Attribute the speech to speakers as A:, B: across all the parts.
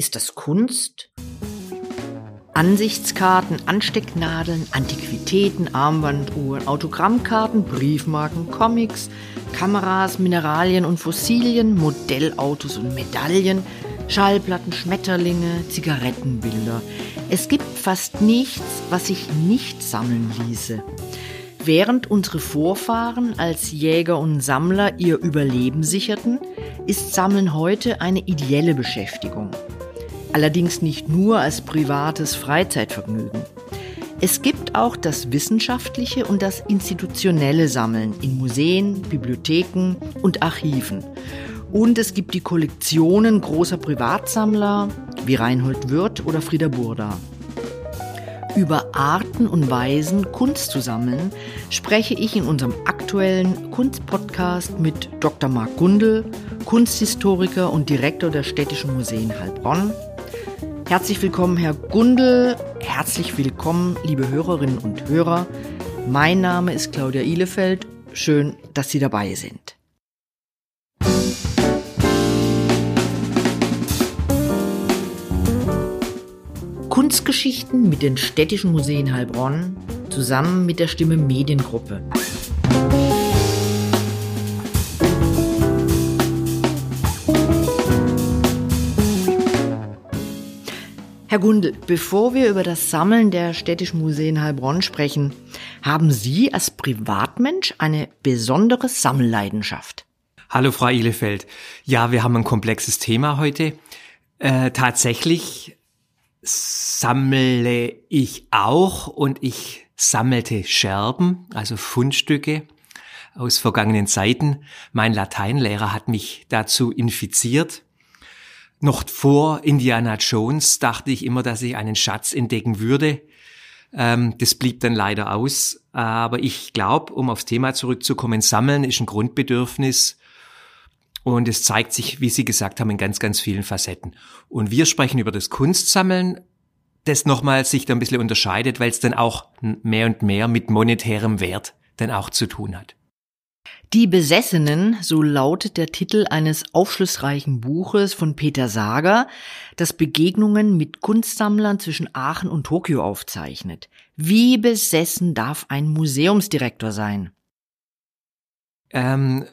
A: Ist das Kunst? Ansichtskarten, Anstecknadeln, Antiquitäten, Armbanduhren, Autogrammkarten, Briefmarken, Comics, Kameras, Mineralien und Fossilien, Modellautos und Medaillen, Schallplatten, Schmetterlinge, Zigarettenbilder. Es gibt fast nichts, was sich nicht sammeln ließe. Während unsere Vorfahren als Jäger und Sammler ihr Überleben sicherten, ist Sammeln heute eine ideelle Beschäftigung. Allerdings nicht nur als privates Freizeitvergnügen. Es gibt auch das wissenschaftliche und das institutionelle Sammeln in Museen, Bibliotheken und Archiven. Und es gibt die Kollektionen großer Privatsammler wie Reinhold Wirth oder Frieda Burda. Über Arten und Weisen, Kunst zu sammeln, spreche ich in unserem aktuellen Kunstpodcast mit Dr. Marc Gundel, Kunsthistoriker und Direktor der Städtischen Museen Heilbronn. Herzlich willkommen, Herr Gundel. Herzlich willkommen, liebe Hörerinnen und Hörer. Mein Name ist Claudia Ihlefeld. Schön, dass Sie dabei sind. Kunstgeschichten mit den städtischen Museen Heilbronn zusammen mit der Stimme Mediengruppe. Herr Gundel, bevor wir über das Sammeln der städtischen Museen Heilbronn sprechen, haben Sie als Privatmensch eine besondere Sammelleidenschaft?
B: Hallo, Frau Ihlefeld. Ja, wir haben ein komplexes Thema heute. Äh, tatsächlich sammle ich auch und ich sammelte Scherben, also Fundstücke aus vergangenen Zeiten. Mein Lateinlehrer hat mich dazu infiziert. Noch vor Indiana Jones dachte ich immer, dass ich einen Schatz entdecken würde. Ähm, das blieb dann leider aus. Aber ich glaube, um aufs Thema zurückzukommen, Sammeln ist ein Grundbedürfnis und es zeigt sich, wie Sie gesagt haben, in ganz, ganz vielen Facetten. Und wir sprechen über das Kunstsammeln, das nochmal sich da ein bisschen unterscheidet, weil es dann auch mehr und mehr mit monetärem Wert dann auch zu tun hat.
A: Die Besessenen, so lautet der Titel eines aufschlussreichen Buches von Peter Sager, das Begegnungen mit Kunstsammlern zwischen Aachen und Tokio aufzeichnet. Wie besessen darf ein Museumsdirektor sein?
B: Ähm,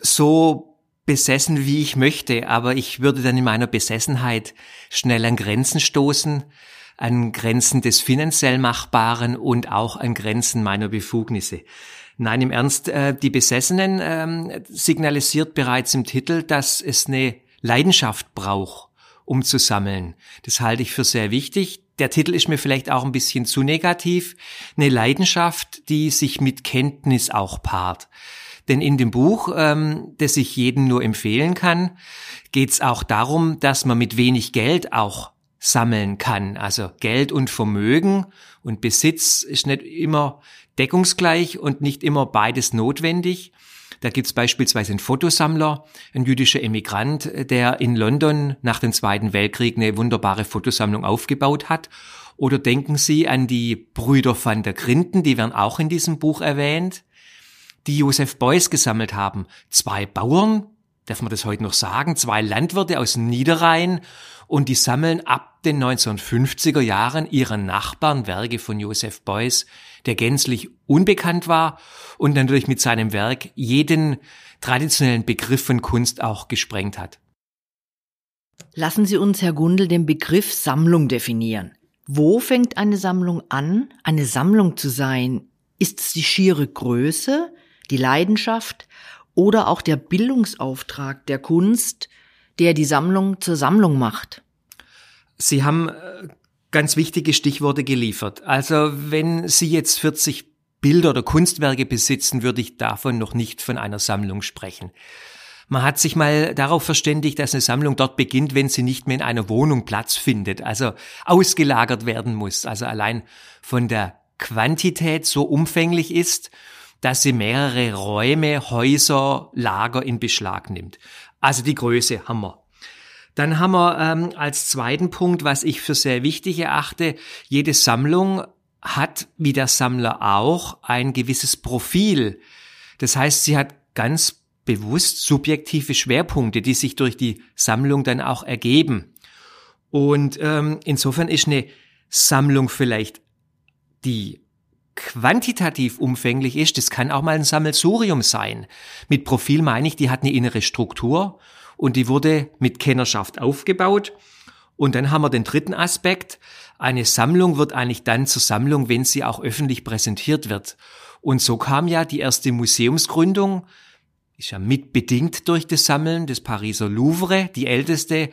B: so besessen, wie ich möchte, aber ich würde dann in meiner Besessenheit schnell an Grenzen stoßen, an Grenzen des finanziell Machbaren und auch an Grenzen meiner Befugnisse. Nein, im Ernst, äh, die Besessenen ähm, signalisiert bereits im Titel, dass es eine Leidenschaft braucht, um zu sammeln. Das halte ich für sehr wichtig. Der Titel ist mir vielleicht auch ein bisschen zu negativ. Eine Leidenschaft, die sich mit Kenntnis auch paart. Denn in dem Buch, ähm, das ich jedem nur empfehlen kann, geht es auch darum, dass man mit wenig Geld auch sammeln kann. Also Geld und Vermögen und Besitz ist nicht immer deckungsgleich und nicht immer beides notwendig. Da gibt's beispielsweise einen Fotosammler, ein jüdischer Emigrant, der in London nach dem Zweiten Weltkrieg eine wunderbare Fotosammlung aufgebaut hat. Oder denken Sie an die Brüder van der Grinden, die werden auch in diesem Buch erwähnt die Josef Beuys gesammelt haben. Zwei Bauern, darf man das heute noch sagen, zwei Landwirte aus Niederrhein und die sammeln ab den 1950er Jahren ihren Nachbarn Werke von Josef Beuys, der gänzlich unbekannt war und natürlich mit seinem Werk jeden traditionellen Begriff von Kunst auch gesprengt hat.
A: Lassen Sie uns, Herr Gundel, den Begriff Sammlung definieren. Wo fängt eine Sammlung an, eine Sammlung zu sein? Ist es die schiere Größe, die Leidenschaft oder auch der Bildungsauftrag der Kunst, der die Sammlung zur Sammlung macht.
B: Sie haben äh, ganz wichtige Stichworte geliefert. Also wenn Sie jetzt 40 Bilder oder Kunstwerke besitzen, würde ich davon noch nicht von einer Sammlung sprechen. Man hat sich mal darauf verständigt, dass eine Sammlung dort beginnt, wenn sie nicht mehr in einer Wohnung Platz findet, also ausgelagert werden muss, also allein von der Quantität so umfänglich ist dass sie mehrere Räume, Häuser, Lager in Beschlag nimmt. Also die Größe haben wir. Dann haben wir ähm, als zweiten Punkt, was ich für sehr wichtig erachte, jede Sammlung hat, wie der Sammler auch, ein gewisses Profil. Das heißt, sie hat ganz bewusst subjektive Schwerpunkte, die sich durch die Sammlung dann auch ergeben. Und ähm, insofern ist eine Sammlung vielleicht, die quantitativ umfänglich ist, das kann auch mal ein Sammelsurium sein. Mit Profil meine ich, die hat eine innere Struktur und die wurde mit Kennerschaft aufgebaut. Und dann haben wir den dritten Aspekt. Eine Sammlung wird eigentlich dann zur Sammlung, wenn sie auch öffentlich präsentiert wird. Und so kam ja die erste Museumsgründung, ist ja mitbedingt durch das Sammeln des Pariser Louvre, die älteste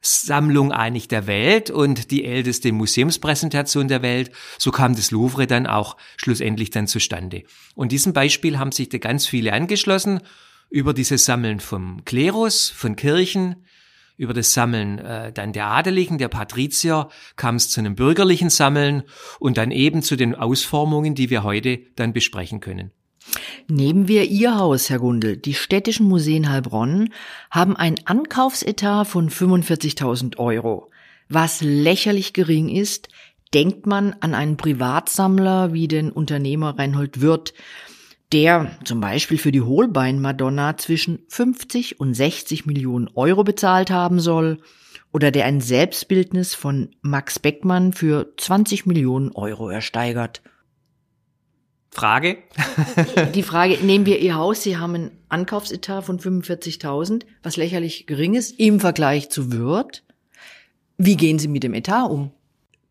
B: Sammlung eigentlich der Welt und die älteste Museumspräsentation der Welt. So kam das Louvre dann auch schlussendlich dann zustande. Und diesem Beispiel haben sich da ganz viele angeschlossen über dieses Sammeln vom Klerus, von Kirchen, über das Sammeln äh, dann der Adeligen, der Patrizier, kam es zu einem bürgerlichen Sammeln und dann eben zu den Ausformungen, die wir heute dann besprechen können.
A: Nehmen wir Ihr Haus, Herr Gundel. Die städtischen Museen Heilbronn haben ein Ankaufsetat von 45.000 Euro. Was lächerlich gering ist, denkt man an einen Privatsammler wie den Unternehmer Reinhold Wirth, der zum Beispiel für die Hohlbein-Madonna zwischen 50 und 60 Millionen Euro bezahlt haben soll, oder der ein Selbstbildnis von Max Beckmann für 20 Millionen Euro ersteigert.
B: Frage?
A: Die Frage, nehmen wir Ihr Haus, Sie haben einen Ankaufsetat von 45.000, was lächerlich gering ist im Vergleich zu Würth. Wie gehen Sie mit dem Etat um?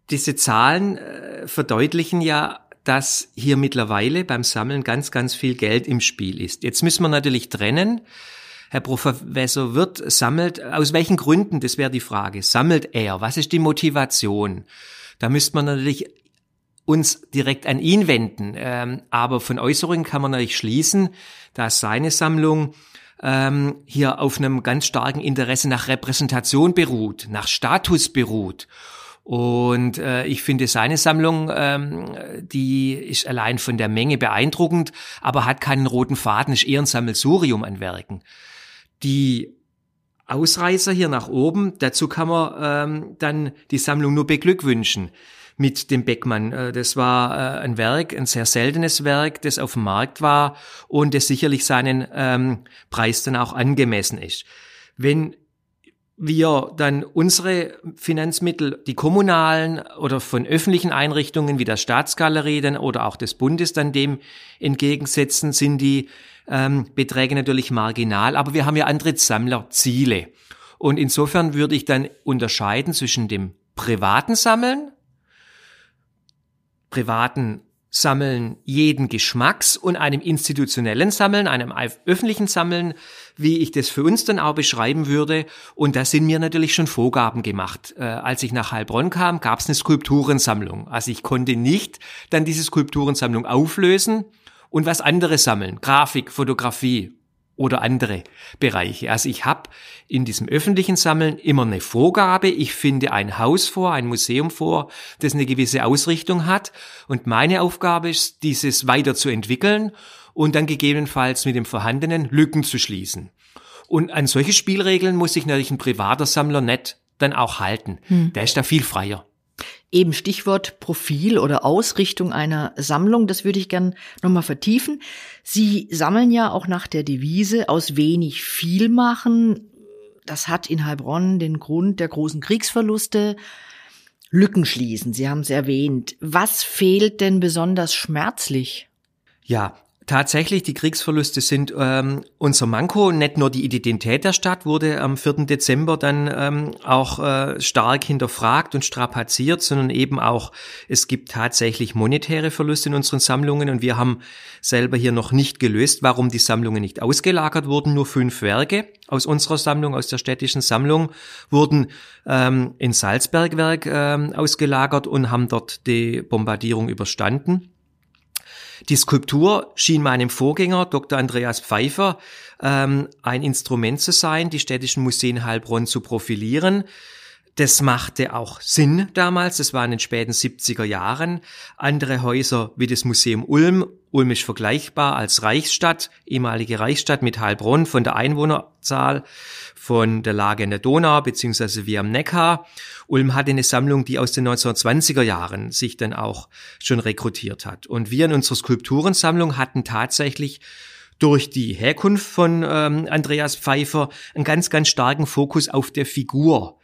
B: Diese Zahlen äh, verdeutlichen ja, dass hier mittlerweile beim Sammeln ganz, ganz viel Geld im Spiel ist. Jetzt müssen wir natürlich trennen. Herr Professor Wirth sammelt, aus welchen Gründen, das wäre die Frage, sammelt er? Was ist die Motivation? Da müsste man natürlich uns direkt an ihn wenden. Ähm, aber von Äußerungen kann man natürlich schließen, dass seine Sammlung ähm, hier auf einem ganz starken Interesse nach Repräsentation beruht, nach Status beruht. Und äh, ich finde seine Sammlung, ähm, die ist allein von der Menge beeindruckend, aber hat keinen roten Faden, ist eher ein Sammelsurium an Werken. Die Ausreißer hier nach oben, dazu kann man ähm, dann die Sammlung nur beglückwünschen mit dem Beckmann. Äh, das war äh, ein Werk, ein sehr seltenes Werk, das auf dem Markt war und das sicherlich seinen ähm, Preis dann auch angemessen ist. Wenn wir dann unsere Finanzmittel, die kommunalen oder von öffentlichen Einrichtungen wie der Staatsgalerie dann oder auch des Bundes dann dem entgegensetzen, sind die ähm, Beträge natürlich marginal, aber wir haben ja andere Sammlerziele. Und insofern würde ich dann unterscheiden zwischen dem privaten Sammeln, privaten Sammeln jeden Geschmacks und einem institutionellen Sammeln, einem öffentlichen Sammeln, wie ich das für uns dann auch beschreiben würde. Und da sind mir natürlich schon Vorgaben gemacht. Äh, als ich nach Heilbronn kam, gab es eine Skulpturensammlung. Also ich konnte nicht dann diese Skulpturensammlung auflösen und was anderes sammeln. Grafik, Fotografie, oder andere Bereiche. Also ich habe in diesem öffentlichen Sammeln immer eine Vorgabe. Ich finde ein Haus vor, ein Museum vor, das eine gewisse Ausrichtung hat. Und meine Aufgabe ist, dieses weiterzuentwickeln und dann gegebenenfalls mit dem Vorhandenen Lücken zu schließen. Und an solche Spielregeln muss sich natürlich ein privater Sammler nicht dann auch halten. Hm. Der ist da viel freier.
A: Eben Stichwort Profil oder Ausrichtung einer Sammlung, das würde ich gern nochmal vertiefen. Sie sammeln ja auch nach der Devise aus wenig viel machen. Das hat in Heilbronn den Grund der großen Kriegsverluste. Lücken schließen, Sie haben es erwähnt. Was fehlt denn besonders schmerzlich?
B: Ja, Tatsächlich, die Kriegsverluste sind ähm, unser Manko. Nicht nur die Identität der Stadt wurde am 4. Dezember dann ähm, auch äh, stark hinterfragt und strapaziert, sondern eben auch, es gibt tatsächlich monetäre Verluste in unseren Sammlungen und wir haben selber hier noch nicht gelöst, warum die Sammlungen nicht ausgelagert wurden. Nur fünf Werke aus unserer Sammlung, aus der städtischen Sammlung, wurden ähm, in Salzbergwerk ähm, ausgelagert und haben dort die Bombardierung überstanden. Die Skulptur schien meinem Vorgänger, Dr. Andreas Pfeiffer, ähm, ein Instrument zu sein, die städtischen Museen Heilbronn zu profilieren. Das machte auch Sinn damals, das war in den späten 70er Jahren. Andere Häuser wie das Museum Ulm, Ulm ist vergleichbar als Reichsstadt, ehemalige Reichsstadt mit Heilbronn von der Einwohnerzahl, von der Lage in der Donau beziehungsweise wie am Neckar. Ulm hatte eine Sammlung, die aus den 1920er Jahren sich dann auch schon rekrutiert hat. Und wir in unserer Skulpturensammlung hatten tatsächlich durch die Herkunft von ähm, Andreas Pfeiffer einen ganz, ganz starken Fokus auf der Figur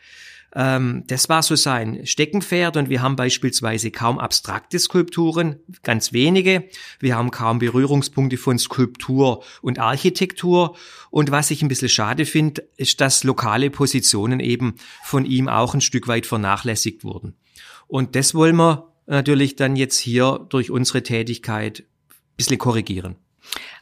B: Ähm, das war so sein Steckenpferd und wir haben beispielsweise kaum abstrakte Skulpturen, ganz wenige. Wir haben kaum Berührungspunkte von Skulptur und Architektur. Und was ich ein bisschen schade finde, ist, dass lokale Positionen eben von ihm auch ein Stück weit vernachlässigt wurden. Und das wollen wir natürlich dann jetzt hier durch unsere Tätigkeit ein bisschen korrigieren.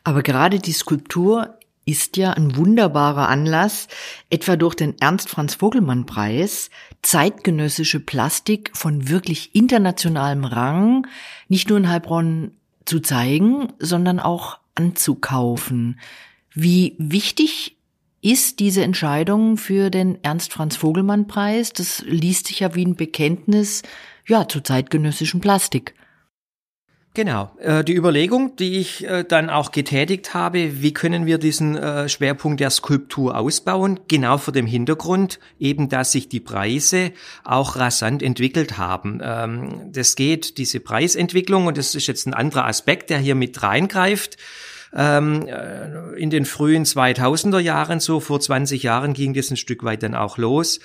A: Aber gerade die Skulptur ist ja ein wunderbarer Anlass, etwa durch den Ernst Franz Vogelmann Preis, zeitgenössische Plastik von wirklich internationalem Rang nicht nur in Heilbronn zu zeigen, sondern auch anzukaufen. Wie wichtig ist diese Entscheidung für den Ernst Franz Vogelmann Preis? Das liest sich ja wie ein Bekenntnis, ja, zu zeitgenössischem Plastik.
B: Genau. Äh, die Überlegung, die ich äh, dann auch getätigt habe, wie können wir diesen äh, Schwerpunkt der Skulptur ausbauen? Genau vor dem Hintergrund eben, dass sich die Preise auch rasant entwickelt haben. Ähm, das geht, diese Preisentwicklung, und das ist jetzt ein anderer Aspekt, der hier mit reingreift. Ähm, in den frühen 2000er Jahren, so vor 20 Jahren, ging das ein Stück weit dann auch los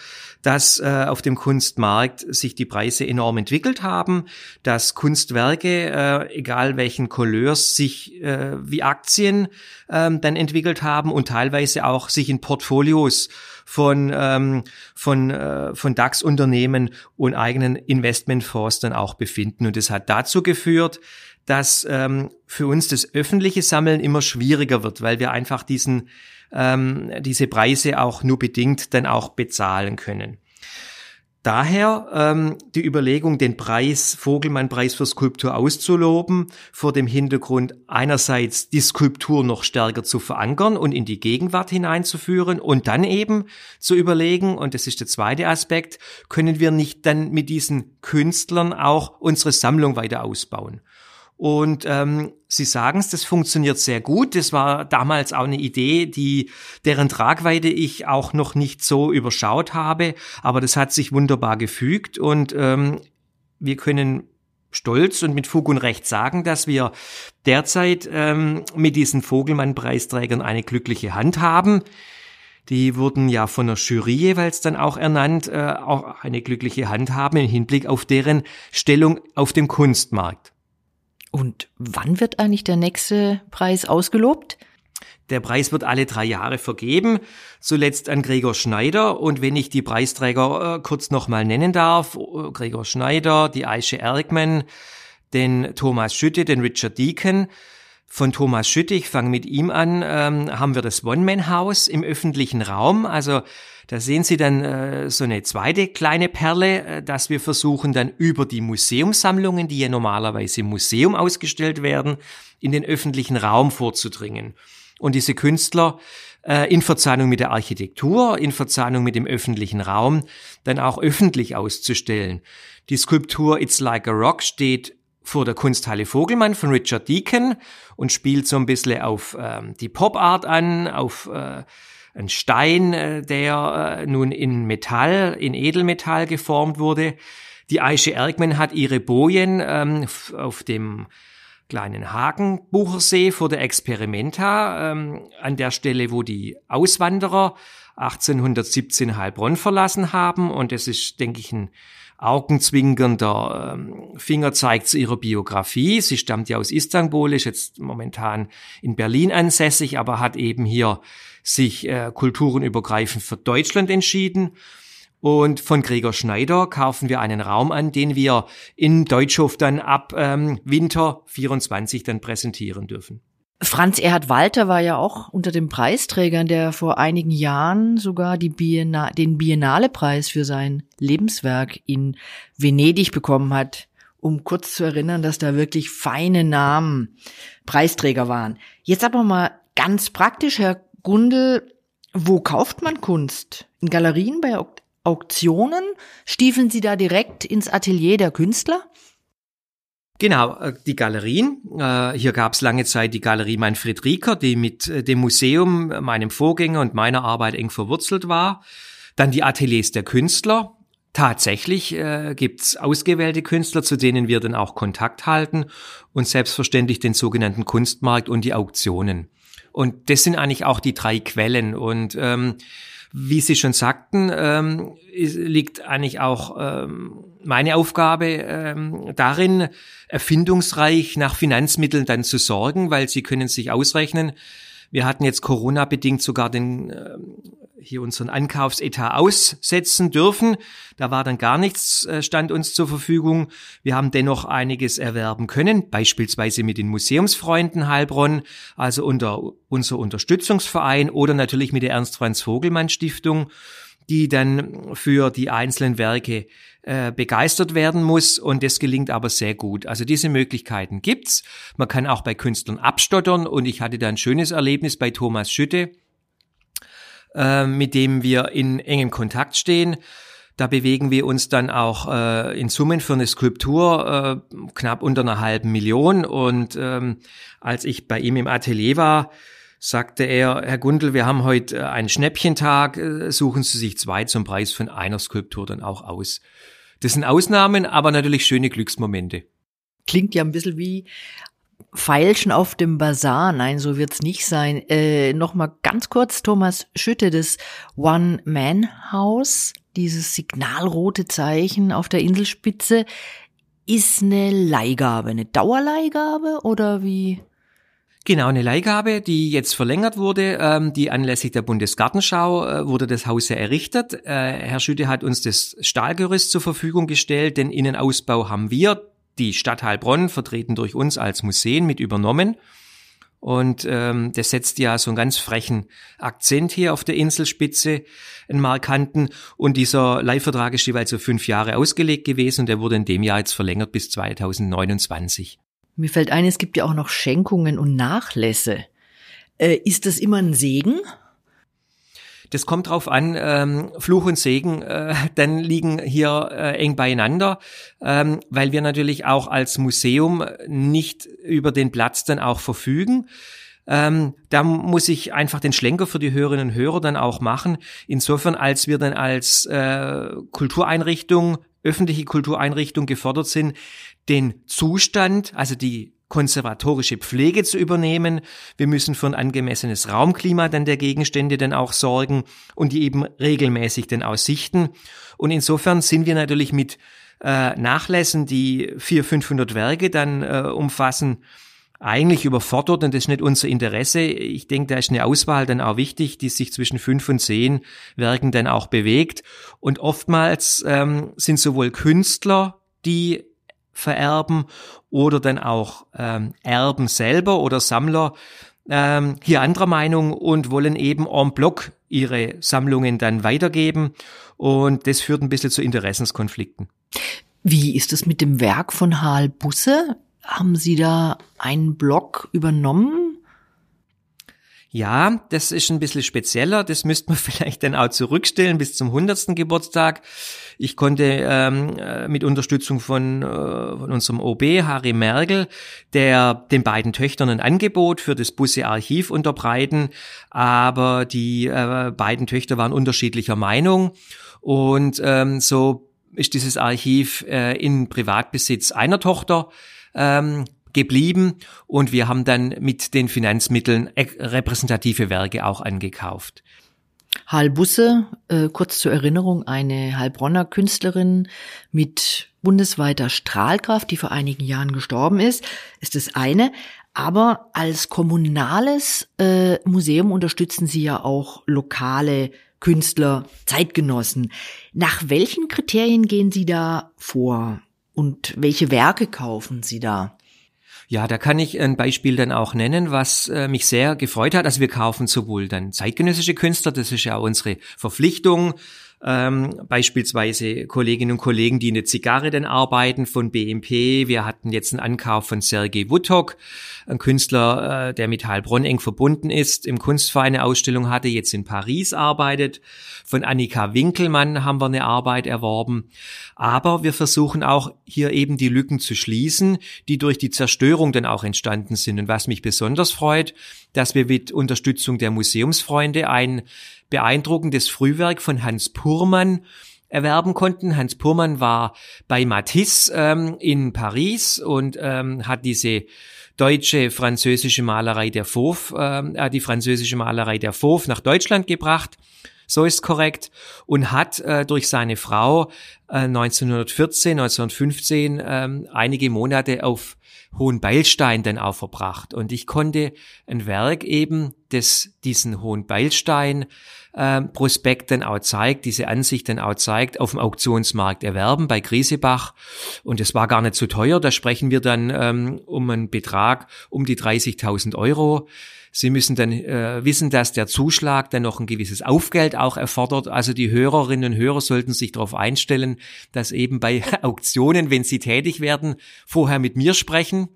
B: dass äh, auf dem Kunstmarkt sich die Preise enorm entwickelt haben, dass Kunstwerke, äh, egal welchen Couleurs, sich äh, wie Aktien äh, dann entwickelt haben und teilweise auch sich in Portfolios von ähm, von äh, von DAX-Unternehmen und eigenen Investmentfonds dann auch befinden. Und das hat dazu geführt, dass ähm, für uns das öffentliche Sammeln immer schwieriger wird, weil wir einfach diesen ähm, diese Preise auch nur bedingt dann auch bezahlen können. Daher ähm, die Überlegung, den Preis, Vogelmann-Preis für Skulptur auszuloben, vor dem Hintergrund einerseits die Skulptur noch stärker zu verankern und in die Gegenwart hineinzuführen und dann eben zu überlegen, und das ist der zweite Aspekt, können wir nicht dann mit diesen Künstlern auch unsere Sammlung weiter ausbauen. Und ähm, Sie sagen es, das funktioniert sehr gut. Das war damals auch eine Idee, die deren Tragweite ich auch noch nicht so überschaut habe, aber das hat sich wunderbar gefügt und ähm, wir können stolz und mit Fug und Recht sagen, dass wir derzeit ähm, mit diesen Vogelmann-Preisträgern eine glückliche Hand haben. Die wurden ja von der Jury jeweils dann auch ernannt, äh, auch eine glückliche Hand haben im Hinblick auf deren Stellung auf dem Kunstmarkt.
A: Und wann wird eigentlich der nächste Preis ausgelobt?
B: Der Preis wird alle drei Jahre vergeben, zuletzt an Gregor Schneider. Und wenn ich die Preisträger äh, kurz nochmal nennen darf, äh, Gregor Schneider, die Aische Ergmann, den Thomas Schütte, den Richard Deacon. Von Thomas Schütte, ich fange mit ihm an, ähm, haben wir das One-Man-House im öffentlichen Raum. Also da sehen Sie dann äh, so eine zweite kleine Perle, äh, dass wir versuchen dann über die Museumssammlungen, die ja normalerweise im Museum ausgestellt werden, in den öffentlichen Raum vorzudringen. Und diese Künstler äh, in Verzahnung mit der Architektur, in Verzahnung mit dem öffentlichen Raum, dann auch öffentlich auszustellen. Die Skulptur It's Like a Rock steht vor der Kunsthalle Vogelmann von Richard Deacon und spielt so ein bisschen auf ähm, die Pop Art an, auf äh, ein Stein, äh, der äh, nun in Metall, in Edelmetall geformt wurde. Die Aische Ergmann hat ihre Bojen ähm, auf dem kleinen Hagenbuchersee vor der Experimenta, ähm, an der Stelle, wo die Auswanderer 1817 Heilbronn verlassen haben. Und es ist, denke ich, ein augenzwinkernder ähm, Fingerzeig zu ihrer Biografie. Sie stammt ja aus Istanbul, ist jetzt momentan in Berlin ansässig, aber hat eben hier sich äh, kulturenübergreifend für Deutschland entschieden. Und von Gregor Schneider kaufen wir einen Raum an, den wir in Deutschhof dann ab ähm, Winter 24 dann präsentieren dürfen.
A: Franz Erhard Walter war ja auch unter den Preisträgern, der vor einigen Jahren sogar Bienna den Biennale-Preis für sein Lebenswerk in Venedig bekommen hat, um kurz zu erinnern, dass da wirklich feine Namen Preisträger waren. Jetzt aber mal ganz praktisch, Herr Gundel, wo kauft man Kunst? In Galerien, bei Auktionen? Stiefeln Sie da direkt ins Atelier der Künstler?
B: Genau, äh, die Galerien. Äh, hier gab es lange Zeit die Galerie Manfred Rieker, die mit äh, dem Museum, meinem Vorgänger und meiner Arbeit eng verwurzelt war. Dann die Ateliers der Künstler. Tatsächlich äh, gibt's ausgewählte Künstler, zu denen wir dann auch Kontakt halten und selbstverständlich den sogenannten Kunstmarkt und die Auktionen. Und das sind eigentlich auch die drei Quellen. Und ähm, Wie Sie schon sagten, ähm, liegt eigentlich auch ähm, meine Aufgabe ähm, darin, erfindungsreich nach Finanzmitteln dann zu sorgen, weil Sie können sich ausrechnen, wir hatten jetzt Corona-bedingt sogar den äh, hier unseren Ankaufsetat aussetzen dürfen. Da war dann gar nichts, äh, stand uns zur Verfügung. Wir haben dennoch einiges erwerben können, beispielsweise mit den Museumsfreunden Heilbronn, also unter unser Unterstützungsverein oder natürlich mit der Ernst-Franz-Vogelmann-Stiftung die dann für die einzelnen Werke äh, begeistert werden muss und das gelingt aber sehr gut. Also diese Möglichkeiten gibt's. Man kann auch bei Künstlern abstottern und ich hatte da ein schönes Erlebnis bei Thomas Schütte, äh, mit dem wir in engem Kontakt stehen. Da bewegen wir uns dann auch äh, in Summen für eine Skulptur äh, knapp unter einer halben Million. Und ähm, als ich bei ihm im Atelier war, sagte er, Herr Gundel, wir haben heute äh, einen Schnäppchentag, äh, suchen Sie sich zwei zum Preis von einer Skulptur dann auch aus. Das sind Ausnahmen, aber natürlich schöne Glücksmomente.
A: Klingt ja ein bisschen wie Feilschen auf dem Bazar. Nein, so wird's nicht sein. Äh, Nochmal ganz kurz, Thomas Schütte, das One-Man-House, dieses signalrote Zeichen auf der Inselspitze, ist eine Leihgabe, eine Dauerleihgabe oder wie?
B: Genau, eine Leihgabe, die jetzt verlängert wurde, ähm, die anlässlich der Bundesgartenschau äh, wurde das Haus ja errichtet. Äh, Herr Schütte hat uns das Stahlgerüst zur Verfügung gestellt, den Innenausbau haben wir, die Stadt Heilbronn, vertreten durch uns als Museen, mit übernommen. Und ähm, das setzt ja so einen ganz frechen Akzent hier auf der Inselspitze, einen markanten. Und dieser Leihvertrag ist jeweils so fünf Jahre ausgelegt gewesen und der wurde in dem Jahr jetzt verlängert bis 2029.
A: Mir fällt ein, es gibt ja auch noch Schenkungen und Nachlässe. Äh, ist das immer ein Segen?
B: Das kommt drauf an, ähm, Fluch und Segen, äh, dann liegen hier äh, eng beieinander, ähm, weil wir natürlich auch als Museum nicht über den Platz dann auch verfügen. Ähm, da muss ich einfach den Schlenker für die Hörerinnen und Hörer dann auch machen. Insofern, als wir dann als äh, Kultureinrichtung, öffentliche Kultureinrichtung gefordert sind, den Zustand, also die konservatorische Pflege zu übernehmen. Wir müssen für ein angemessenes Raumklima dann der Gegenstände dann auch sorgen und die eben regelmäßig dann aussichten. Und insofern sind wir natürlich mit äh, Nachlässen, die 400, 500 Werke dann äh, umfassen, eigentlich überfordert und das ist nicht unser Interesse. Ich denke, da ist eine Auswahl dann auch wichtig, die sich zwischen fünf und zehn Werken dann auch bewegt. Und oftmals ähm, sind sowohl Künstler, die vererben oder dann auch ähm, Erben selber oder Sammler ähm, hier anderer Meinung und wollen eben en bloc ihre Sammlungen dann weitergeben und das führt ein bisschen zu Interessenskonflikten.
A: Wie ist es mit dem Werk von Harl Busse? Haben Sie da einen Block übernommen?
B: Ja, das ist ein bisschen spezieller. Das müsste man vielleicht dann auch zurückstellen bis zum 100. Geburtstag. Ich konnte ähm, äh, mit Unterstützung von, äh, von unserem OB, Harry Merkel, der den beiden Töchtern ein Angebot für das Busse-Archiv unterbreiten. Aber die äh, beiden Töchter waren unterschiedlicher Meinung. Und ähm, so ist dieses Archiv äh, in Privatbesitz einer Tochter ähm, geblieben und wir haben dann mit den Finanzmitteln repräsentative Werke auch angekauft.
A: Busse, äh, kurz zur Erinnerung, eine Heilbronner Künstlerin mit bundesweiter Strahlkraft, die vor einigen Jahren gestorben ist, ist das eine. Aber als kommunales äh, Museum unterstützen sie ja auch lokale Künstler, Zeitgenossen. Nach welchen Kriterien gehen Sie da vor? Und welche Werke kaufen Sie da?
B: Ja, da kann ich ein Beispiel dann auch nennen, was äh, mich sehr gefreut hat. Also wir kaufen sowohl dann zeitgenössische Künstler, das ist ja unsere Verpflichtung, ähm, beispielsweise Kolleginnen und Kollegen, die in der Zigarre dann arbeiten von BMP. Wir hatten jetzt einen Ankauf von Sergei Wutok, ein Künstler, äh, der mit Heilbronn eng verbunden ist, im Kunstverein eine Ausstellung hatte, jetzt in Paris arbeitet. Von Annika Winkelmann haben wir eine Arbeit erworben. Aber wir versuchen auch hier eben die Lücken zu schließen, die durch die Zerstörung dann auch entstanden sind. Und was mich besonders freut, dass wir mit Unterstützung der Museumsfreunde ein beeindruckendes Frühwerk von Hans Purmann erwerben konnten. Hans Purmann war bei Matisse ähm, in Paris und ähm, hat diese deutsche französische Malerei der Fauve, ähm, äh, die französische Malerei der Fauve nach Deutschland gebracht so ist korrekt, und hat äh, durch seine Frau äh, 1914, 1915 ähm, einige Monate auf Hohen Beilstein dann auch verbracht. Und ich konnte ein Werk eben, das diesen Hohen Beilstein äh, Prospekt dann auch zeigt, diese Ansicht dann auch zeigt, auf dem Auktionsmarkt erwerben bei Griesebach. Und es war gar nicht so teuer. Da sprechen wir dann ähm, um einen Betrag um die 30.000 Euro. Sie müssen dann äh, wissen, dass der Zuschlag dann noch ein gewisses Aufgeld auch erfordert. Also die Hörerinnen und Hörer sollten sich darauf einstellen, dass eben bei Auktionen, wenn sie tätig werden, vorher mit mir sprechen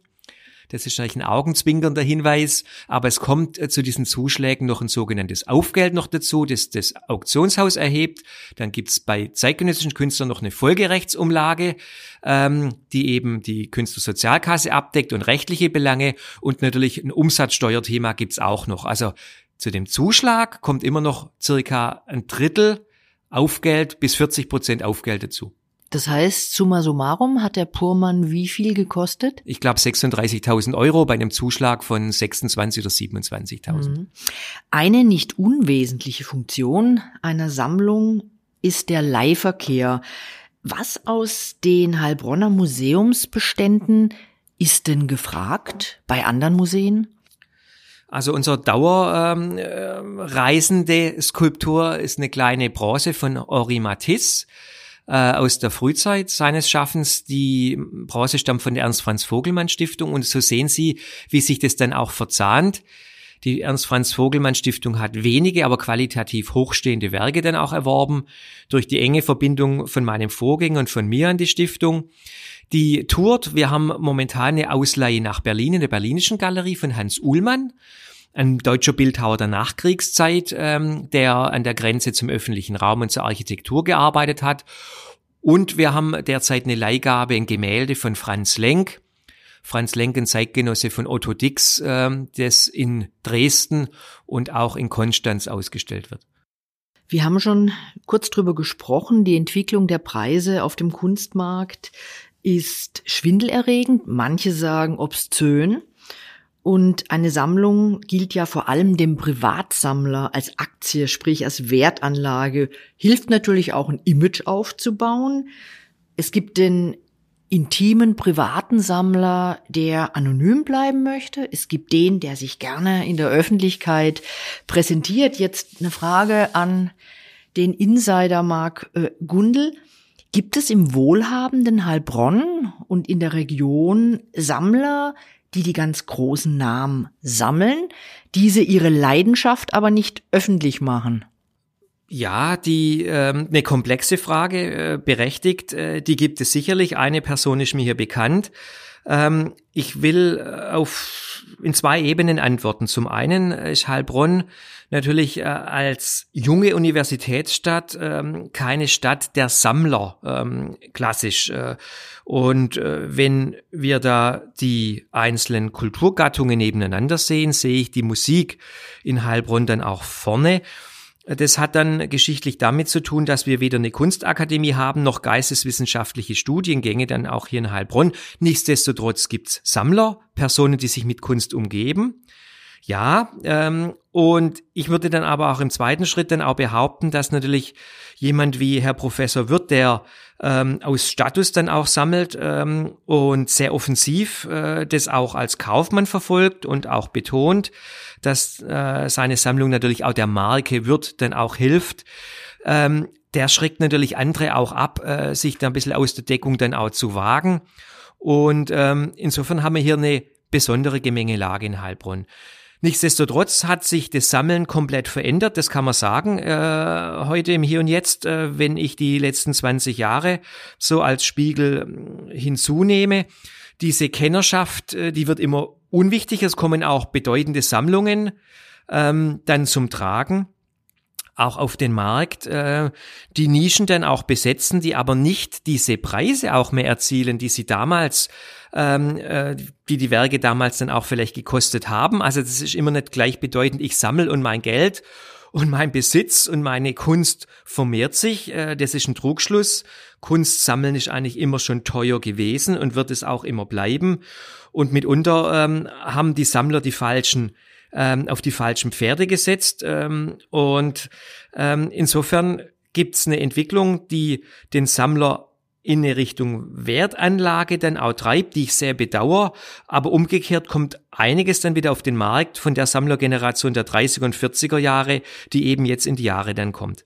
B: das ist eigentlich ein augenzwinkernder Hinweis, aber es kommt äh, zu diesen Zuschlägen noch ein sogenanntes Aufgeld noch dazu, das das Auktionshaus erhebt. Dann gibt's bei zeitgenössischen Künstlern noch eine Folgerechtsumlage, ähm, die eben die Künstlersozialkasse abdeckt und rechtliche Belange und natürlich ein Umsatzsteuerthema gibt's auch noch. Also zu dem Zuschlag kommt immer noch circa ein Drittel Aufgeld bis 40 Prozent Aufgeld dazu.
A: Das heißt, summa summarum hat der Purmann wie viel gekostet?
B: Ich glaube 36.000 Euro bei einem Zuschlag von 26 oder 27.000. Mhm.
A: Eine nicht unwesentliche Funktion einer Sammlung ist der Leihverkehr. Was aus den Heilbronner Museumsbeständen ist denn gefragt bei anderen Museen?
B: Also unser Dauerreisende ähm, äh, Skulptur ist eine kleine Bronze von Henri Matisse äh, aus der Frühzeit seines Schaffens. Die Bronze stammt von der Ernst-Franz-Vogelmann-Stiftung und so sehen Sie, wie sich das dann auch verzahnt. Die Ernst-Franz-Vogelmann-Stiftung hat wenige, aber qualitativ hochstehende Werke dann auch erworben, durch die enge Verbindung von meinem Vorgänger und von mir an die Stiftung. Die tourt, wir haben momentan eine Ausleihe nach Berlin in der Berlinischen Galerie von Hans Uhlmann ein deutscher Bildhauer der Nachkriegszeit, ähm, der an der Grenze zum öffentlichen Raum und zur Architektur gearbeitet hat. Und wir haben derzeit eine Leihgabe, ein Gemälde von Franz Lenk. Franz Lenk, ein Zeitgenosse von Otto Dix, ähm, das in Dresden und auch in Konstanz ausgestellt wird.
A: Wir haben schon kurz drüber gesprochen. Die Entwicklung der Preise auf dem Kunstmarkt ist schwindelerregend. Manche sagen obszön. Und eine Sammlung gilt ja vor allem dem Privatsammler als Aktie, sprich als Wertanlage, hilft natürlich auch ein Image aufzubauen. Es gibt den intimen privaten Sammler, der anonym bleiben möchte. Es gibt den, der sich gerne in der Öffentlichkeit präsentiert. Jetzt eine Frage an den Insider Mark äh, Gundel. Gibt es im wohlhabenden Heilbronn und in der Region Sammler, die die ganz großen Namen sammeln, diese ihre Leidenschaft aber nicht öffentlich machen?
B: Ja, die ähm, eine komplexe Frage äh, berechtigt, äh, die gibt es sicherlich. Eine Person ist mir hier bekannt. Ähm, ich will äh, auf in zwei Ebenen antworten. Zum einen ist Heilbronn natürlich äh, als junge Universitätsstadt ähm, keine Stadt der Sammler ähm, klassisch. Äh, und äh, wenn wir da die einzelnen Kulturgattungen nebeneinander sehen, sehe ich die Musik in Heilbronn dann auch vorne. Das hat dann geschichtlich damit zu tun, dass wir weder eine Kunstakademie haben noch geisteswissenschaftliche Studiengänge, dann auch hier in Heilbronn. Nichtsdestotrotz gibt's Sammler, Personen, die sich mit Kunst umgeben. Ja, ähm, und ich würde dann aber auch im zweiten Schritt dann auch behaupten, dass natürlich jemand wie Herr Professor Wirth, der ähm, aus Status dann auch sammelt ähm, und sehr offensiv äh, das auch als Kaufmann verfolgt und auch betont, dass äh, seine Sammlung natürlich auch der Marke Wirth dann auch hilft. Ähm, der schreckt natürlich andere auch ab, äh, sich da ein bisschen aus der Deckung dann auch zu wagen. Und ähm, insofern haben wir hier eine besondere Gemengelage in Heilbronn. Nichtsdestotrotz hat sich das Sammeln komplett verändert, das kann man sagen, äh, heute im Hier und Jetzt, äh, wenn ich die letzten 20 Jahre so als Spiegel äh, hinzunehme. Diese Kennerschaft, äh, die wird immer unwichtiger, es kommen auch bedeutende Sammlungen ähm, dann zum Tragen auch auf den Markt, äh, die Nischen dann auch besetzen, die aber nicht diese Preise auch mehr erzielen, die sie damals, ähm, äh, die die Werke damals dann auch vielleicht gekostet haben. Also das ist immer nicht gleichbedeutend, ich sammle und mein Geld und mein Besitz und meine Kunst vermehrt sich. Äh, das ist ein Trugschluss. Kunst sammeln ist eigentlich immer schon teuer gewesen und wird es auch immer bleiben. Und mitunter ähm, haben die Sammler die falschen ähm, auf die falschen Pferde gesetzt. Ähm, und ähm, insofern gibt es eine Entwicklung, die den Sammler in eine Richtung Wertanlage dann auch treibt, die ich sehr bedauere. Aber umgekehrt kommt einiges dann wieder auf den Markt von der Sammlergeneration der 30er und 40er Jahre, die eben jetzt in die Jahre dann kommt.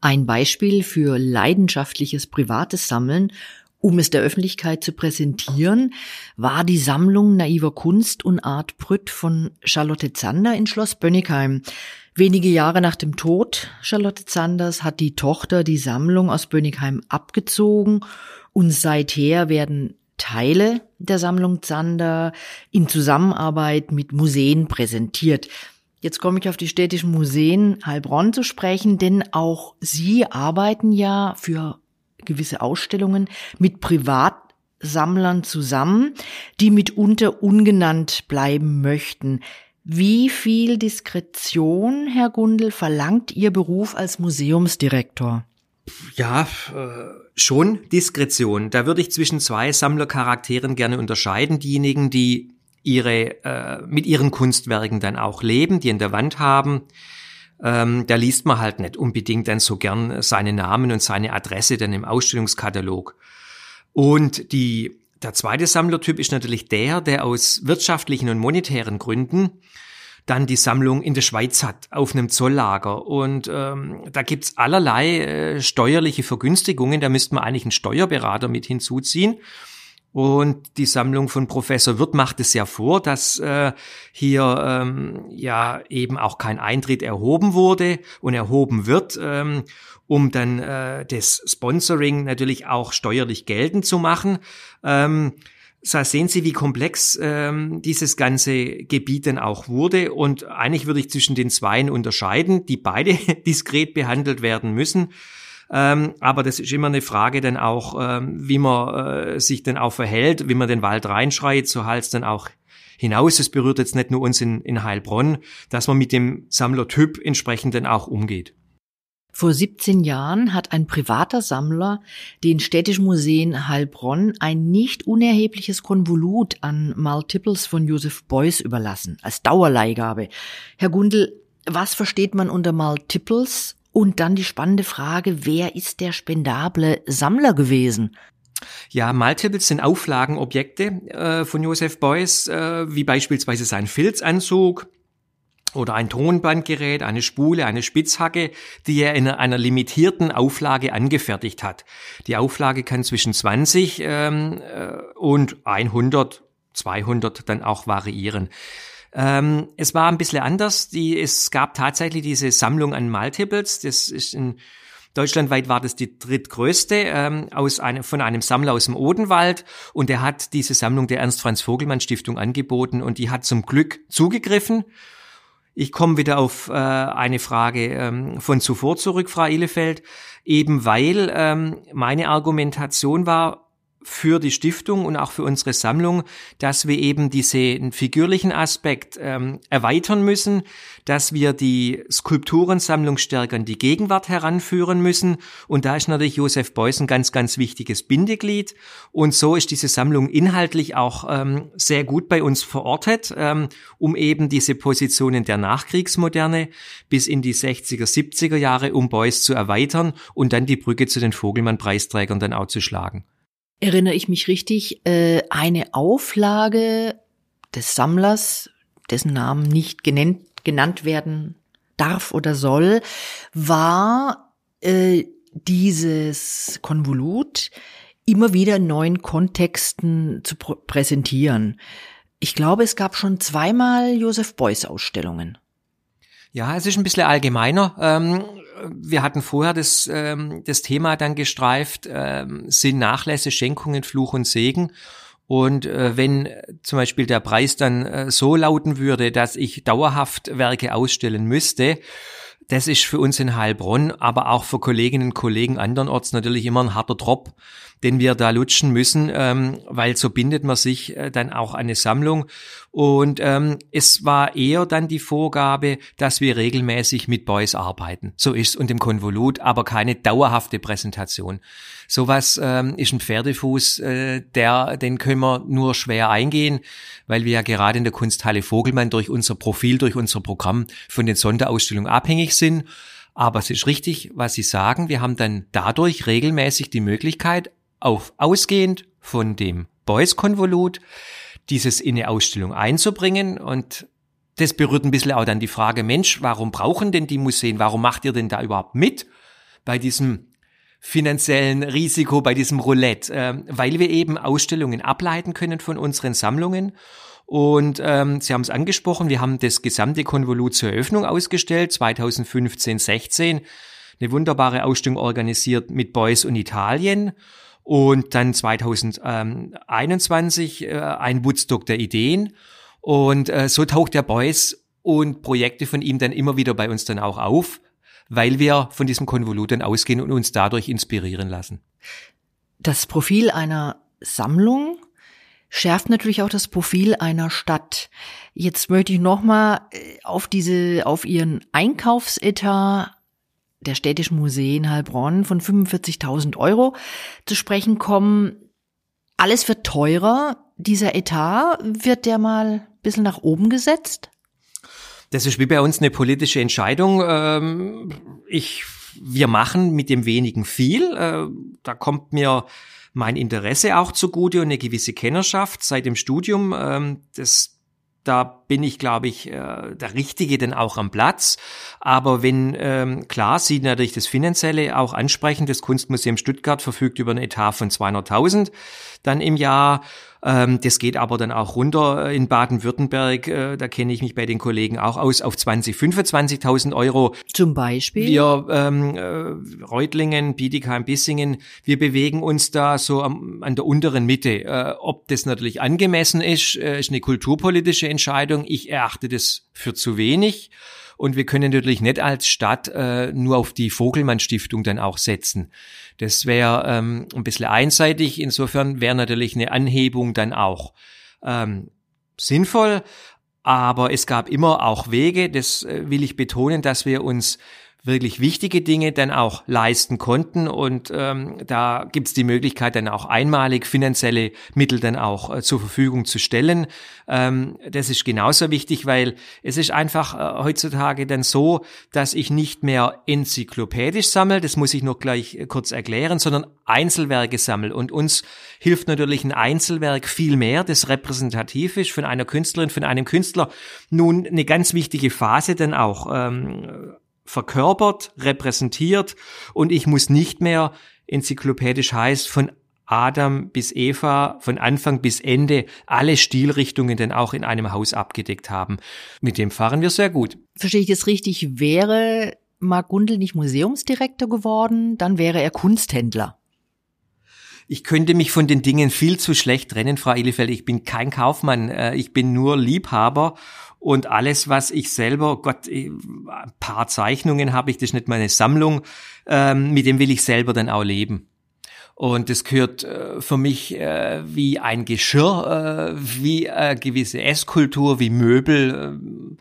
A: Ein Beispiel für leidenschaftliches privates Sammeln, um es der Öffentlichkeit zu präsentieren, war die Sammlung naiver Kunst und Art Brütt von Charlotte Zander in Schloss Bönnigheim. Wenige Jahre nach dem Tod Charlotte Zanders hat die Tochter die Sammlung aus Bönigheim abgezogen und seither werden Teile der Sammlung Zander in Zusammenarbeit mit Museen präsentiert. Jetzt komme ich auf die städtischen Museen Heilbronn zu sprechen, denn auch sie arbeiten ja für gewisse Ausstellungen mit Privatsammlern zusammen, die mitunter ungenannt bleiben möchten. Wie viel Diskretion, Herr Gundel, verlangt Ihr Beruf als Museumsdirektor?
B: Ja, äh, schon Diskretion. Da würde ich zwischen zwei Sammlercharakteren gerne unterscheiden. Diejenigen, die ihre, äh, mit ihren Kunstwerken dann auch leben, die in der Wand haben. Ähm, da liest man halt nicht unbedingt dann so gern seine Namen und seine Adresse dann im Ausstellungskatalog. Und die der zweite Sammlertyp ist natürlich der, der aus wirtschaftlichen und monetären Gründen dann die Sammlung in der Schweiz hat, auf einem Zolllager. Und ähm, da gibt's allerlei äh, steuerliche Vergünstigungen. Da müsste man eigentlich einen Steuerberater mit hinzuziehen. Und die Sammlung von Professor Wirth macht es ja vor, dass äh, hier ähm, ja eben auch kein Eintritt erhoben wurde und erhoben wird. Ähm, um dann äh, das Sponsoring natürlich auch steuerlich geltend zu machen. Ähm, so sehen Sie, wie komplex ähm, dieses ganze Gebiet dann auch wurde. Und eigentlich würde ich zwischen den Zweien unterscheiden, die beide diskret behandelt werden müssen. Ähm, aber das ist immer eine Frage dann auch, ähm, wie man äh, sich dann auch verhält, wie man den Wald reinschreit, so halt dann auch hinaus. Es berührt jetzt nicht nur uns in, in Heilbronn, dass man mit dem Sammlertyp entsprechend dann auch umgeht.
A: Vor 17 Jahren hat ein privater Sammler den Städtischen Museen Heilbronn ein nicht unerhebliches Konvolut an Multiples von Joseph Beuys überlassen, als Dauerleihgabe. Herr Gundel, was versteht man unter Multiples? Und dann die spannende Frage, wer ist der spendable Sammler gewesen?
B: Ja, Multiples sind Auflagenobjekte äh, von Joseph Beuys, äh, wie beispielsweise sein Filzanzug, oder ein Tonbandgerät, eine Spule, eine Spitzhacke, die er in einer limitierten Auflage angefertigt hat. Die Auflage kann zwischen 20 ähm, äh, und 100, 200 dann auch variieren. Ähm, es war ein bisschen anders. Die, es gab tatsächlich diese Sammlung an Multiples. Das ist in Deutschlandweit war das die drittgrößte ähm, aus einem, von einem Sammler aus dem Odenwald und er hat diese Sammlung der Ernst Franz Vogelmann Stiftung angeboten und die hat zum Glück zugegriffen ich komme wieder auf äh, eine Frage ähm, von zuvor zurück, Frau Ihlefeld, eben weil ähm, meine Argumentation war, für die Stiftung und auch für unsere Sammlung, dass wir eben diesen figürlichen Aspekt ähm, erweitern müssen, dass wir die Skulpturensammlung stärker in die Gegenwart heranführen müssen. Und da ist natürlich Josef Beuys ein ganz, ganz wichtiges Bindeglied. Und so ist diese Sammlung inhaltlich auch ähm, sehr gut bei uns verortet, ähm, um eben diese Positionen der Nachkriegsmoderne bis in die 60er, 70er Jahre um Beuys zu erweitern und dann die Brücke zu den Vogelmann-Preisträgern dann auch zu schlagen
A: erinnere ich mich richtig, äh, eine Auflage des Sammlers, dessen Namen nicht genannt, genannt werden darf oder soll, war äh, dieses Konvolut immer wieder in neuen Kontexten zu präsentieren. Ich glaube, es gab schon zweimal Josef Beuys Ausstellungen.
B: Ja, es ist ein bisschen allgemeiner. Ähm, wir hatten vorher das, ähm, das Thema dann gestreift, ähm, sind Nachlässe, Schenkungen, Fluch und Segen. Und äh, wenn zum Beispiel der Preis dann äh, so lauten würde, dass ich dauerhaft Werke ausstellen müsste, das ist für uns in Heilbronn, aber auch für Kolleginnen und Kollegen andernorts natürlich immer ein harter Drop. Den wir da lutschen müssen, ähm, weil so bindet man sich äh, dann auch eine Sammlung. Und ähm, es war eher dann die Vorgabe, dass wir regelmäßig mit Boys arbeiten. So ist und im Konvolut, aber keine dauerhafte Präsentation. Sowas ähm, ist ein Pferdefuß, äh, der, den können wir nur schwer eingehen, weil wir ja gerade in der Kunsthalle Vogelmann durch unser Profil, durch unser Programm von den Sonderausstellungen abhängig sind. Aber es ist richtig, was Sie sagen. Wir haben dann dadurch regelmäßig die Möglichkeit, auf ausgehend von dem Beuys-Konvolut dieses in eine Ausstellung einzubringen und das berührt ein bisschen auch dann die Frage, Mensch, warum brauchen denn die Museen, warum macht ihr denn da überhaupt mit bei diesem finanziellen Risiko, bei diesem Roulette? Ähm, weil wir eben Ausstellungen ableiten können von unseren Sammlungen. Und ähm, Sie haben es angesprochen, wir haben das gesamte Konvolut zur Eröffnung ausgestellt, 2015, 16. Eine wunderbare Ausstellung organisiert mit Beuys und Italien. Und dann 2021 äh, ein Woodstock der Ideen. Und äh, so taucht der Beuys und Projekte von ihm dann immer wieder bei uns dann auch auf, weil wir von diesem Konvolut dann ausgehen und uns dadurch inspirieren lassen.
A: Das Profil einer Sammlung schärft natürlich auch das Profil einer Stadt. Jetzt möchte ich nochmal äh, auf diese, auf Ihren Einkaufsetat der städtischen Museen Heilbronn von 45.000 Euro zu sprechen kommen. Alles wird teurer. Dieser Etat, wird der mal ein bisschen nach oben gesetzt?
B: Das ist wie bei uns eine politische Entscheidung. Ähm, ich, wir machen mit dem wenigen viel. Äh, da kommt mir mein Interesse auch zugute und eine gewisse Kennerschaft seit dem Studium. Ähm, das da bin ich, glaube ich, äh, der Richtige denn auch am Platz. Aber wenn, ähm, klar, Sie natürlich das Finanzielle auch ansprechen, das Kunstmuseum Stuttgart verfügt über einen Etat von 200.000 dann im Jahr ähm, das geht aber dann auch runter in Baden-Württemberg. Äh, da kenne ich mich bei den Kollegen auch aus auf 20, 25.000 Euro.
A: Zum Beispiel?
B: Wir, ähm, äh, Reutlingen, Bietigheim, Bissingen, wir bewegen uns da so am, an der unteren Mitte. Äh, ob das natürlich angemessen ist, äh, ist eine kulturpolitische Entscheidung. Ich erachte das für zu wenig. Und wir können natürlich nicht als Stadt äh, nur auf die Vogelmann Stiftung dann auch setzen. Das wäre ähm, ein bisschen einseitig. Insofern wäre natürlich eine Anhebung dann auch ähm, sinnvoll. Aber es gab immer auch Wege, das äh, will ich betonen, dass wir uns wirklich wichtige Dinge dann auch leisten konnten. Und ähm, da gibt es die Möglichkeit, dann auch einmalig finanzielle Mittel dann auch äh, zur Verfügung zu stellen. Ähm, das ist genauso wichtig, weil es ist einfach äh, heutzutage dann so, dass ich nicht mehr enzyklopädisch sammle, das muss ich noch gleich äh, kurz erklären, sondern Einzelwerke sammle. Und uns hilft natürlich ein Einzelwerk viel mehr, das repräsentativ ist von einer Künstlerin, von einem Künstler. Nun eine ganz wichtige Phase dann auch. Ähm, verkörpert, repräsentiert und ich muss nicht mehr enzyklopädisch heißt von Adam bis Eva, von Anfang bis Ende alle Stilrichtungen denn auch in einem Haus abgedeckt haben. Mit dem fahren wir sehr gut.
A: Verstehe ich das richtig? Wäre Mark Gundel nicht Museumsdirektor geworden, dann wäre er Kunsthändler.
B: Ich könnte mich von den Dingen viel zu schlecht trennen, Frau Elifeld. Ich bin kein Kaufmann, äh, ich bin nur Liebhaber und alles, was ich selber, Gott, äh, ein paar Zeichnungen habe ich, das ist nicht meine Sammlung, ähm, mit dem will ich selber dann auch leben. Und das gehört äh, für mich äh, wie ein Geschirr, äh, wie gewisse Esskultur, wie Möbel.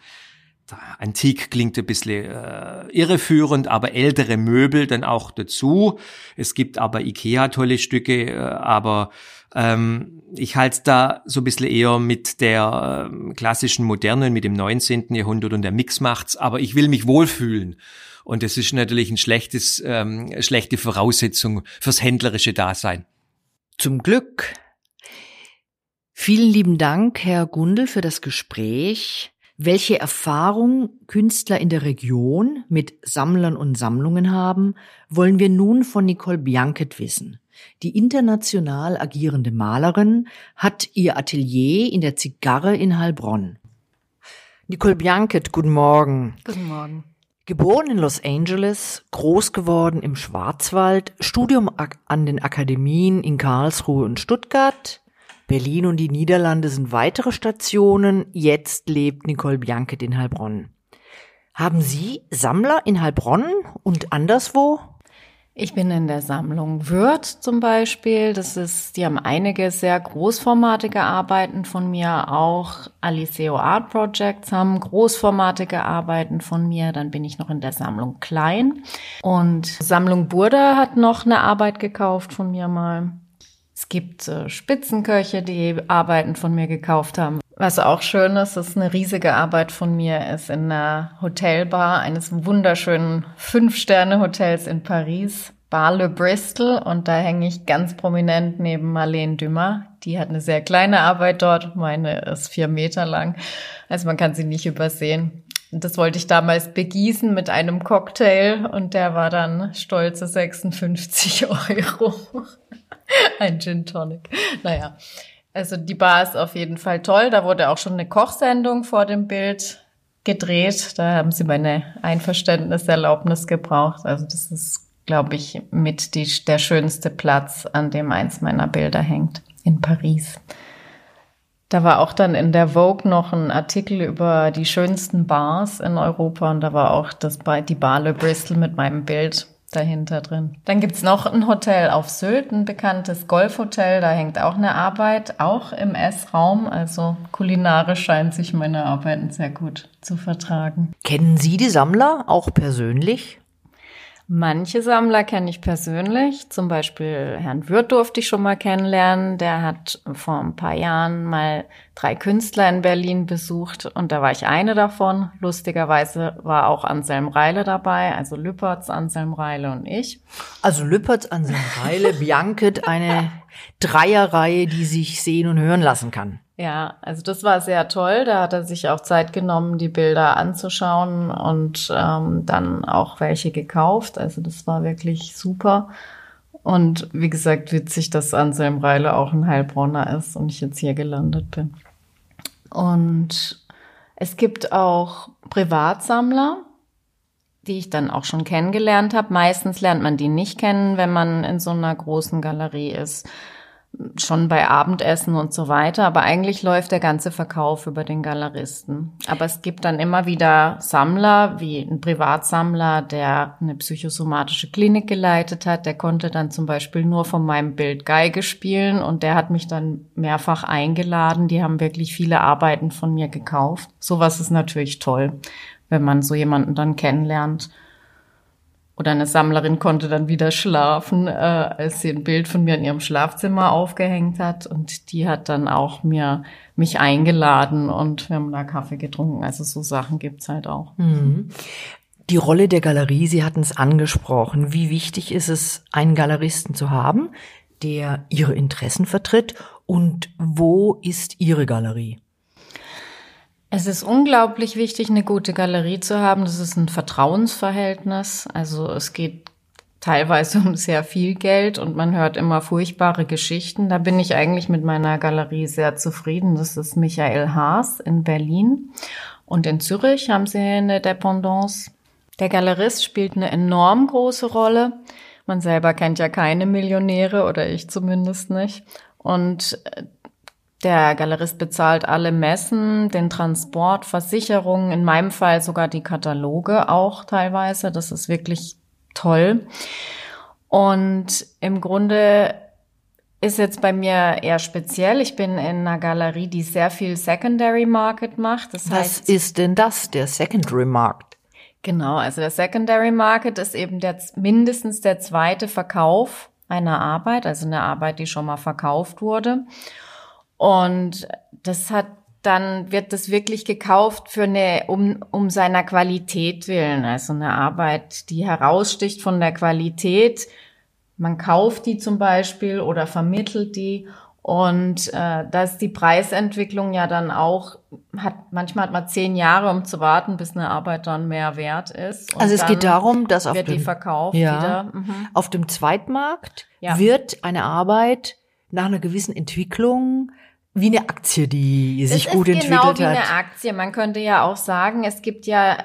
B: Antik klingt ein bisschen äh, irreführend, aber ältere Möbel dann auch dazu. Es gibt aber Ikea tolle Stücke, äh, aber ähm, ich halte da so ein bisschen eher mit der äh, klassischen Modernen, mit dem 19. Jahrhundert und der Mix macht's, aber ich will mich wohlfühlen. Und das ist natürlich ein schlechtes, ähm, schlechte Voraussetzung fürs händlerische Dasein.
A: Zum Glück. Vielen lieben Dank, Herr Gundel, für das Gespräch. Welche Erfahrung Künstler in der Region mit Sammlern und Sammlungen haben, wollen wir nun von Nicole Bianket wissen. Die international agierende Malerin hat ihr Atelier in der Zigarre in Heilbronn. Nicole Bianket, guten Morgen.
C: Guten Morgen.
A: Geboren in Los Angeles, groß geworden im Schwarzwald, Studium an den Akademien in Karlsruhe und Stuttgart, Berlin und die Niederlande sind weitere Stationen. Jetzt lebt Nicole Bianket in Heilbronn. Haben Sie Sammler in Heilbronn und anderswo?
C: Ich bin in der Sammlung Würth zum Beispiel. Das ist, die haben einige sehr großformatige Arbeiten von mir. Auch Aliceo Art Projects haben großformatige Arbeiten von mir. Dann bin ich noch in der Sammlung Klein. Und Sammlung Burda hat noch eine Arbeit gekauft von mir mal. Es gibt äh, Spitzenköche, die Arbeiten von mir gekauft haben. Was auch schön ist, ist eine riesige Arbeit von mir, ist in einer Hotelbar eines wunderschönen Fünf-Sterne-Hotels in Paris, Bar Le Bristol. Und da hänge ich ganz prominent neben Marlene Dümmer. Die hat eine sehr kleine Arbeit dort. Meine ist vier Meter lang. Also man kann sie nicht übersehen. Das wollte ich damals begießen mit einem Cocktail und der war dann stolze 56 Euro. Ein Gin Tonic. Naja, also die Bar ist auf jeden Fall toll. Da wurde auch schon eine Kochsendung vor dem Bild gedreht. Da haben sie meine Einverständniserlaubnis gebraucht. Also das ist, glaube ich, mit die, der schönste Platz, an dem eins meiner Bilder hängt in Paris. Da war auch dann in der Vogue noch ein Artikel über die schönsten Bars in Europa und da war auch das die Bar Le Bristol mit meinem Bild dahinter drin. Dann gibt's noch ein Hotel auf Sylt, ein bekanntes Golfhotel. Da hängt auch eine Arbeit, auch im Essraum. Also kulinarisch scheint sich meine Arbeiten sehr gut zu vertragen.
A: Kennen Sie die Sammler auch persönlich?
C: Manche Sammler kenne ich persönlich. Zum Beispiel Herrn Würth durfte ich schon mal kennenlernen. Der hat vor ein paar Jahren mal drei Künstler in Berlin besucht und da war ich eine davon. Lustigerweise war auch Anselm Reile dabei, also Lüppertz, Anselm Reile und ich.
A: Also Lüppertz, Anselm Reile, Bianket, eine Dreierreihe, die sich sehen und hören lassen kann.
C: Ja, also das war sehr toll. Da hat er sich auch Zeit genommen, die Bilder anzuschauen und ähm, dann auch welche gekauft. Also das war wirklich super. Und wie gesagt, witzig, dass Anselm Reile auch ein Heilbronner ist und ich jetzt hier gelandet bin. Und es gibt auch Privatsammler, die ich dann auch schon kennengelernt habe. Meistens lernt man die nicht kennen, wenn man in so einer großen Galerie ist schon bei Abendessen und so weiter, aber eigentlich läuft der ganze Verkauf über den Galeristen. Aber es gibt dann immer wieder Sammler, wie ein Privatsammler, der eine psychosomatische Klinik geleitet hat, der konnte dann zum Beispiel nur von meinem Bild Geige spielen und der hat mich dann mehrfach eingeladen. Die haben wirklich viele Arbeiten von mir gekauft. Sowas ist natürlich toll, wenn man so jemanden dann kennenlernt. Oder eine Sammlerin konnte dann wieder schlafen, äh, als sie ein Bild von mir in ihrem Schlafzimmer aufgehängt hat. Und die hat dann auch mir mich eingeladen und wir haben da Kaffee getrunken. Also so Sachen gibt's halt auch. Mhm.
A: Die Rolle der Galerie, Sie hatten es angesprochen. Wie wichtig ist es, einen Galeristen zu haben, der Ihre Interessen vertritt? Und wo ist Ihre Galerie?
C: Es ist unglaublich wichtig, eine gute Galerie zu haben. Das ist ein Vertrauensverhältnis. Also es geht teilweise um sehr viel Geld und man hört immer furchtbare Geschichten. Da bin ich eigentlich mit meiner Galerie sehr zufrieden. Das ist Michael Haas in Berlin. Und in Zürich haben sie eine Dependance. Der Galerist spielt eine enorm große Rolle. Man selber kennt ja keine Millionäre oder ich zumindest nicht. Und der Galerist bezahlt alle Messen, den Transport, Versicherungen, in meinem Fall sogar die Kataloge auch teilweise. Das ist wirklich toll. Und im Grunde ist jetzt bei mir eher speziell. Ich bin in einer Galerie, die sehr viel Secondary Market macht.
A: Das Was heißt, ist denn das, der Secondary Market?
C: Genau, also der Secondary Market ist eben der, mindestens der zweite Verkauf einer Arbeit, also eine Arbeit, die schon mal verkauft wurde. Und das hat dann wird das wirklich gekauft für eine, um, um seiner Qualität willen. Also eine Arbeit, die heraussticht von der Qualität. Man kauft die zum Beispiel oder vermittelt die. Und äh, da ist die Preisentwicklung ja dann auch, hat manchmal hat man zehn Jahre, um zu warten, bis eine Arbeit dann mehr wert ist.
A: Und also es geht darum, dass auf
C: wird
A: dem,
C: die verkauft
A: ja,
C: wieder.
A: Mhm. auf dem Zweitmarkt ja. wird eine Arbeit nach einer gewissen Entwicklung wie eine Aktie, die sich das gut entwickelt
C: genau
A: hat.
C: Genau wie eine Aktie. Man könnte ja auch sagen, es gibt ja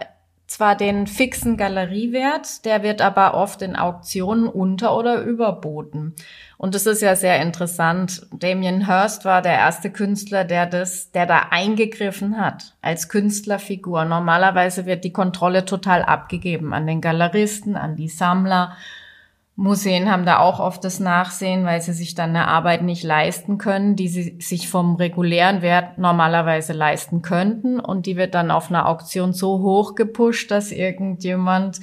C: zwar den fixen Galeriewert, der wird aber oft in Auktionen unter- oder überboten. Und das ist ja sehr interessant. Damien Hirst war der erste Künstler, der das, der da eingegriffen hat als Künstlerfigur. Normalerweise wird die Kontrolle total abgegeben an den Galeristen, an die Sammler. Museen haben da auch oft das Nachsehen, weil sie sich dann eine Arbeit nicht leisten können, die sie sich vom regulären Wert normalerweise leisten könnten. Und die wird dann auf einer Auktion so hoch gepusht, dass irgendjemand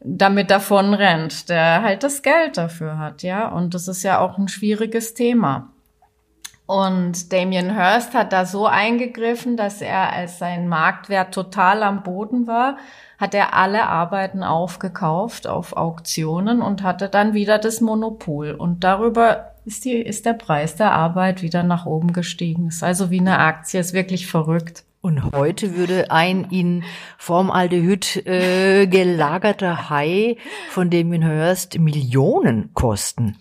C: damit davon rennt, der halt das Geld dafür hat, ja. Und das ist ja auch ein schwieriges Thema. Und Damien Hirst hat da so eingegriffen, dass er, als sein Marktwert total am Boden war, hat er alle Arbeiten aufgekauft auf Auktionen und hatte dann wieder das Monopol. Und darüber ist, die, ist der Preis der Arbeit wieder nach oben gestiegen. Ist also wie eine Aktie, ist wirklich verrückt.
A: Und heute würde ein in Formaldehyd äh, gelagerter Hai, von dem ihn hörst, Millionen kosten.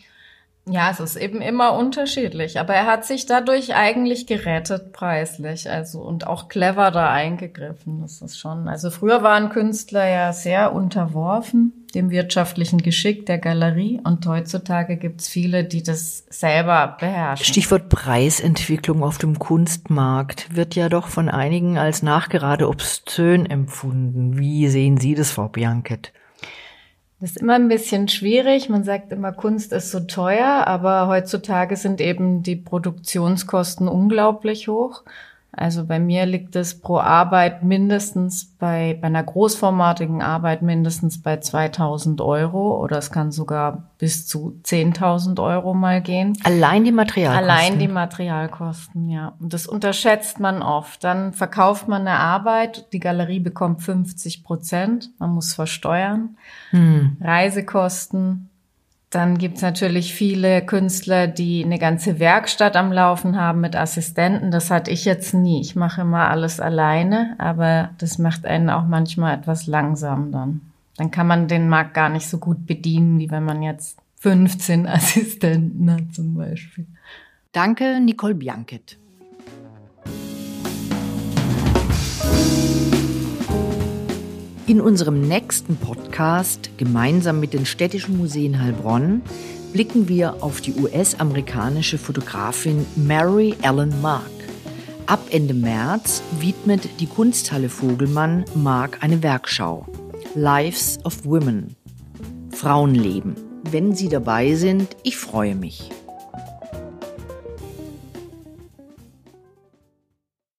C: Ja, es ist eben immer unterschiedlich, aber er hat sich dadurch eigentlich gerettet preislich, also und auch clever da eingegriffen. Das ist schon. Also früher waren Künstler ja sehr unterworfen dem wirtschaftlichen Geschick der Galerie und heutzutage gibt's viele, die das selber beherrschen.
A: Stichwort Preisentwicklung auf dem Kunstmarkt wird ja doch von einigen als nachgerade obszön empfunden. Wie sehen Sie das, Frau Bianket?
C: Das ist immer ein bisschen schwierig. Man sagt immer, Kunst ist so teuer, aber heutzutage sind eben die Produktionskosten unglaublich hoch. Also bei mir liegt es pro Arbeit mindestens bei, bei einer großformatigen Arbeit mindestens bei 2000 Euro oder es kann sogar bis zu 10.000 Euro mal gehen.
A: Allein die Materialkosten?
C: Allein die Materialkosten, ja. Und das unterschätzt man oft. Dann verkauft man eine Arbeit, die Galerie bekommt 50 Prozent, man muss versteuern. Hm. Reisekosten, dann gibt's natürlich viele Künstler, die eine ganze Werkstatt am Laufen haben mit Assistenten. Das hatte ich jetzt nie. Ich mache immer alles alleine, aber das macht einen auch manchmal etwas langsam dann. Dann kann man den Markt gar nicht so gut bedienen, wie wenn man jetzt 15 Assistenten hat zum Beispiel.
A: Danke, Nicole Bianket. In unserem nächsten Podcast, gemeinsam mit den Städtischen Museen Heilbronn, blicken wir auf die US-amerikanische Fotografin Mary Ellen Mark. Ab Ende März widmet die Kunsthalle Vogelmann Mark eine Werkschau. Lives of Women. Frauenleben. Wenn Sie dabei sind, ich freue mich.